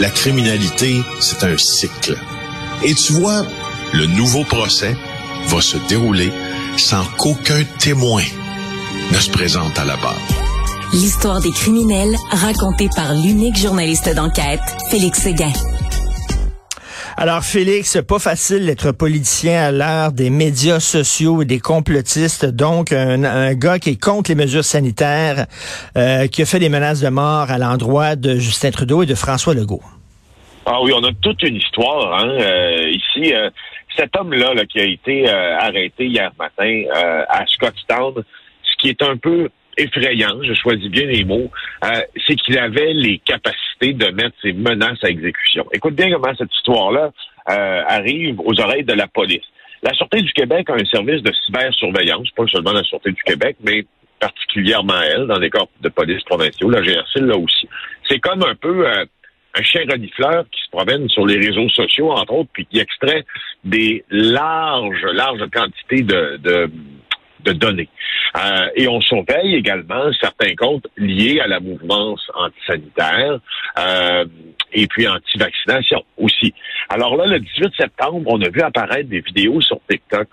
la criminalité, c'est un cycle. Et tu vois, le nouveau procès va se dérouler sans qu'aucun témoin ne se présente à la barre. L'histoire des criminels racontée par l'unique journaliste d'enquête, Félix Séguin. Alors, Félix, pas facile d'être politicien à l'heure des médias sociaux et des complotistes. Donc, un, gars qui est contre les mesures sanitaires, euh, qui a fait des menaces de mort à l'endroit de Justin Trudeau et de François Legault. Ah oui, on a toute une histoire hein, euh, ici. Euh, cet homme-là là, qui a été arrêté hier matin à Scottstown, ce qui est un peu effrayant, je choisis bien les mots, euh, c'est qu'il avait les capacités de mettre ses menaces à exécution. Écoute bien comment cette histoire-là euh, arrive aux oreilles de la police. La Sûreté du Québec a un service de cybersurveillance, pas seulement la Sûreté du Québec, mais particulièrement elle, dans les corps de police provinciaux, la GRC là aussi. C'est comme un peu euh, un chien renifleur qui se promène sur les réseaux sociaux, entre autres, puis qui extrait des larges, larges quantités de, de de données. Euh, et on surveille également certains comptes liés à la mouvance antisanitaire euh, et puis anti-vaccination aussi. Alors là, le 18 septembre, on a vu apparaître des vidéos sur TikTok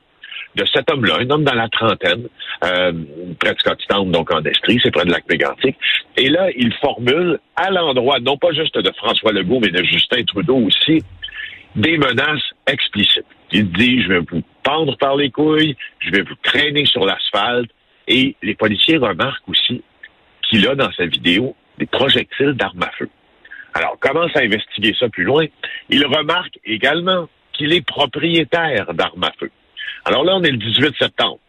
de cet homme-là, un homme dans la trentaine, euh, près de Scottsdale, donc en Estrie, c'est près de lac mégantic Et là, il formule à l'endroit, non pas juste de François Legault, mais de Justin Trudeau aussi, des menaces explicites. Il dit, je vais vous pendre par les couilles, je vais vous traîner sur l'asphalte. Et les policiers remarquent aussi qu'il a dans sa vidéo des projectiles d'armes à feu. Alors, commence à investiguer ça plus loin. Il remarque également qu'il est propriétaire d'armes à feu. Alors là, on est le 18 septembre.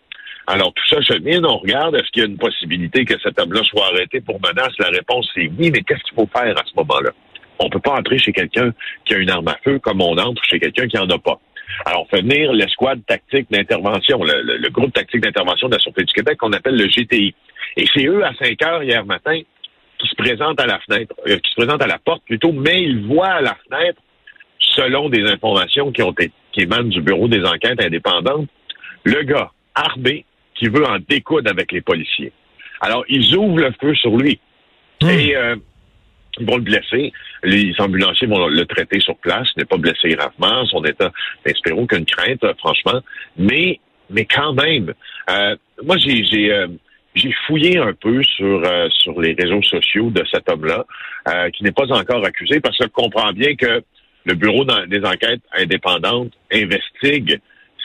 Alors, tout ça chemine, on regarde, est-ce qu'il y a une possibilité que cet homme-là soit arrêté pour menace? La réponse, c'est oui, mais qu'est-ce qu'il faut faire à ce moment-là? On peut pas entrer chez quelqu'un qui a une arme à feu comme on entre chez quelqu'un qui en a pas. Alors, on fait venir l'escouade tactique d'intervention, le, groupe tactique d'intervention de la Sûreté du Québec qu'on appelle le GTI. Et c'est eux, à 5 heures hier matin, qui se présentent à la fenêtre, euh, qui se présentent à la porte plutôt, mais ils voient à la fenêtre, selon des informations qui ont été, qui émanent du Bureau des enquêtes indépendantes, le gars armé qui veut en découdre avec les policiers. Alors, ils ouvrent le feu sur lui. Hmm. Et euh, ils vont le blesser. Les ambulanciers vont le traiter sur place. Il n'est pas blessé gravement. Son état, espérons qu'une crainte, franchement. Mais, mais quand même, euh, moi, j'ai, j'ai, euh, j'ai fouillé un peu sur, euh, sur les réseaux sociaux de cet homme-là, qui n'est pas encore accusé, parce que je comprends bien que le Bureau des enquêtes indépendantes investigue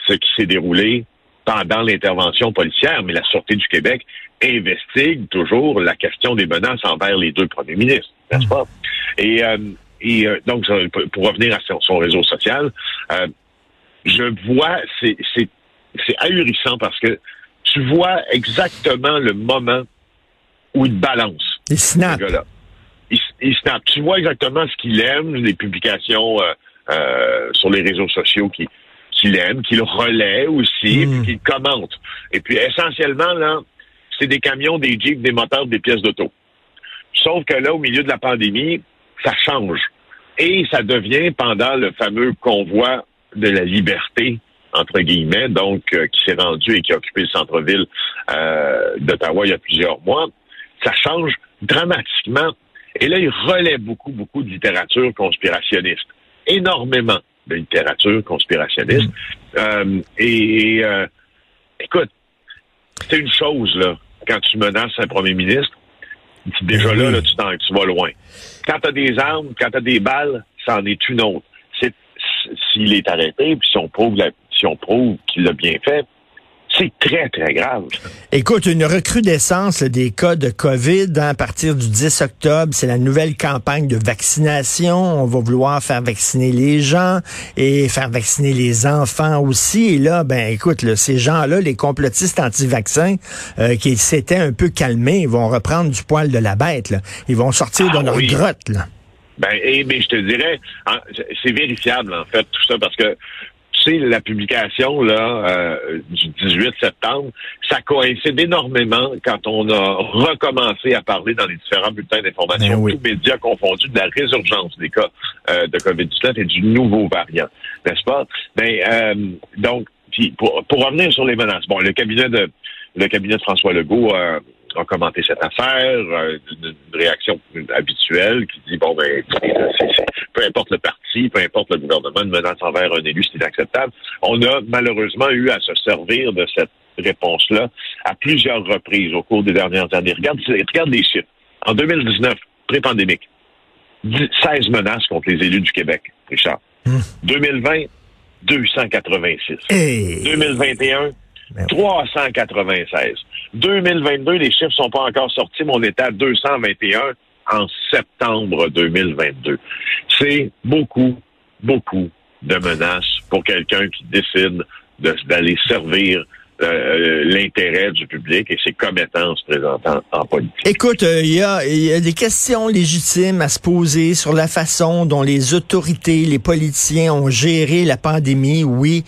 ce qui s'est déroulé pendant l'intervention policière, mais la Sûreté du Québec investigue toujours la question des menaces envers les deux premiers ministres, n'est-ce pas? Et, euh, et euh, donc, pour revenir à son, réseau social, euh, je vois, c'est, c'est, c'est ahurissant parce que tu vois exactement le moment où il balance. Il snap. Il, il snap. Tu vois exactement ce qu'il aime, les publications sur les réseaux sociaux qui, qu'il aime, qu'il relaie aussi, mm. qu'il commente. Et puis essentiellement, là, c'est des camions, des jeeps, des moteurs, des pièces d'auto. Sauf que là, au milieu de la pandémie, ça change. Et ça devient pendant le fameux convoi de la liberté, entre guillemets, donc euh, qui s'est rendu et qui a occupé le centre-ville euh, d'Ottawa il y a plusieurs mois, ça change dramatiquement. Et là, il relaie beaucoup, beaucoup de littérature conspirationniste. Énormément de littérature conspirationniste. Mm. Euh, et, euh, écoute, c'est une chose, là, quand tu menaces un premier ministre, déjà là, là tu, tu vas loin. Quand tu as des armes, quand tu as des balles, c'en est une autre. S'il est arrêté, puis si on prouve, si on prouve qu'il l'a bien fait, c'est très, très grave. Écoute, une recrudescence des cas de COVID hein, à partir du 10 octobre, c'est la nouvelle campagne de vaccination. On va vouloir faire vacciner les gens et faire vacciner les enfants aussi. Et là, ben écoute, ces gens-là, les complotistes anti-vaccins, euh, qui s'étaient un peu calmés, ils vont reprendre du poil de la bête. Ils vont sortir ah de leur grotte. Là. Ben, et, mais je te dirais, c'est vérifiable en fait tout ça parce que sais, la publication là euh, du 18 septembre, ça coïncide énormément quand on a recommencé à parler dans les différents bulletins d'information, ben tous médias confondus, de la résurgence des cas euh, de COVID-19 et du nouveau variant, n'est-ce pas? Ben, euh, donc, pour, pour revenir sur les menaces, bon, le cabinet de le cabinet de François Legault a commenté cette affaire, euh, une, réaction habituelle qui dit bon ben peu importe le parti, peu importe le gouvernement, une menace envers un élu, c'est inacceptable. On a malheureusement eu à se servir de cette réponse-là à plusieurs reprises au cours des dernières années. Regarde, regarde les chiffres. En 2019, pré-pandémique, 16 menaces contre les élus du Québec, Richard. 2020, 286. 2021, 396. 2022, les chiffres sont pas encore sortis, mais on était à 221 en septembre 2022. C'est beaucoup, beaucoup de menaces pour quelqu'un qui décide d'aller servir euh, l'intérêt du public et ses commettances présentant en politique. Écoute, euh, il y, a, y, a, des questions légitimes à se poser sur la façon dont les autorités, les politiciens ont géré la pandémie, oui,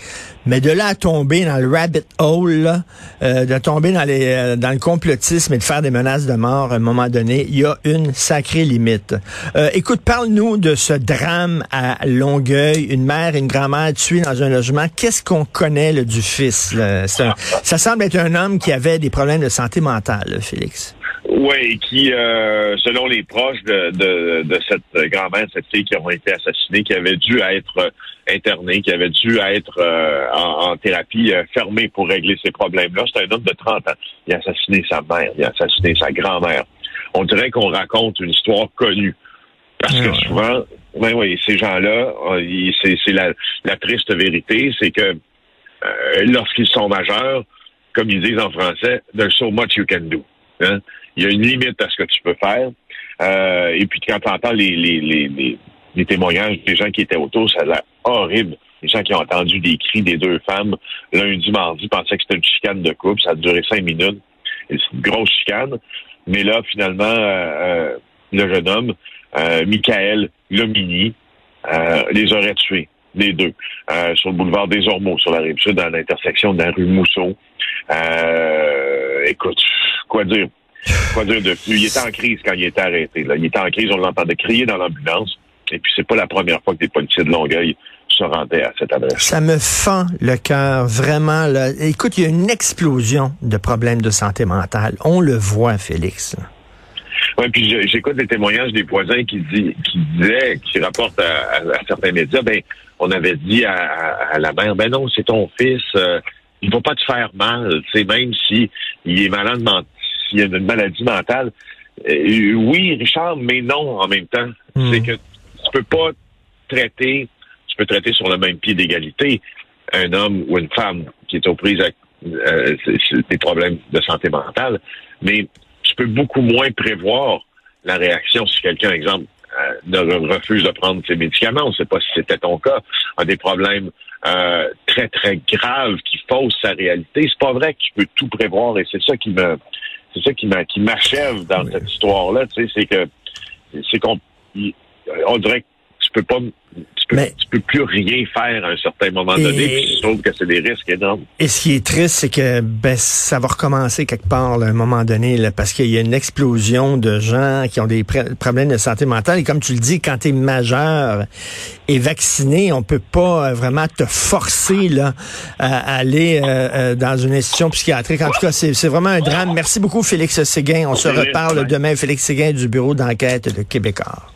mais de là à tomber dans le rabbit hole, euh, de tomber dans, les, euh, dans le complotisme et de faire des menaces de mort à un moment donné, il y a une sacrée limite. Euh, écoute, parle-nous de ce drame à Longueuil, une mère et une grand-mère tuées dans un logement. Qu'est-ce qu'on connaît là, du fils? Ça semble être un homme qui avait des problèmes de santé mentale, Félix. Oui, qui, euh, selon les proches de, de, de cette grand-mère, cette fille qui a été assassinée, qui avait dû être internée, qui avait dû être euh, en, thérapie euh, fermée pour régler ces problèmes-là. C'est un homme de 30 ans. Il a assassiné sa mère, il a assassiné sa grand-mère. On dirait qu'on raconte une histoire connue. Parce que souvent, oui, oui, ces gens-là, c'est la, la, triste vérité, c'est que lorsqu'ils sont majeurs, comme ils disent en français, there's so much you can do. Hein? Il y a une limite à ce que tu peux faire. Euh, et puis quand tu entends les, témoignages des gens qui étaient autour, ça a l'air horrible. Les gens qui ont entendu des cris des deux femmes lundi, mardi, pensaient que c'était une chicane de couple. Ça a duré cinq minutes. C'est une grosse chicane. Mais là, finalement, euh, euh le jeune homme, euh, Michael Lomini, euh, les aurait tués, les deux, euh, sur le boulevard des Ormeaux, sur la rive sud, à l'intersection de la rue Mousseau. écoute, quoi dire? Quoi dire de plus? Il était en crise quand il était arrêté. Là. Il était en crise, on l'entendait crier dans l'ambulance. Et puis, c'est pas la première fois que des policiers de Longueuil se rendaient à cette adresse. Ça me fend le cœur, vraiment. Là. Écoute, il y a une explosion de problèmes de santé mentale. On le voit, Félix. Oui, puis j'écoute des témoignages des voisins qui, dit, qui disaient, qui rapportent à, certains médias, ben, on avait dit à, la mère, ben non, c'est ton fils, euh, il ne va pas te faire mal, tu même si il est malade mental il y a une maladie mentale. Euh, oui, Richard, mais non en même temps. Hmm. C'est que tu peux pas traiter, tu peux traiter sur le même pied d'égalité un homme ou une femme qui est aux prises avec euh, des problèmes de santé mentale, mais tu peux beaucoup moins prévoir la réaction si quelqu'un, exemple, euh, ne refuse de prendre ses médicaments. On ne sait pas si c'était ton cas, a des problèmes très très graves qui faussent sa réalité. C'est pas vrai que tu peux tout prévoir et c'est ça qui me c'est ça qui m'achève dans cette histoire-là, tu sais, c'est que c'est qu'on on dirait que peux pas tu peux, peux plus rien faire à un certain moment donné. je trouve que c'est des risques énormes. Et ce qui est triste, c'est que ben, ça va recommencer quelque part à un moment donné, là, parce qu'il y a une explosion de gens qui ont des problèmes de santé mentale. Et comme tu le dis, quand tu es majeur et vacciné, on peut pas euh, vraiment te forcer là, à aller euh, euh, dans une institution psychiatrique. En tout cas, c'est vraiment un drame. Merci beaucoup, Félix Séguin. On se reparle demain. Félix Séguin du bureau d'enquête de Québécois.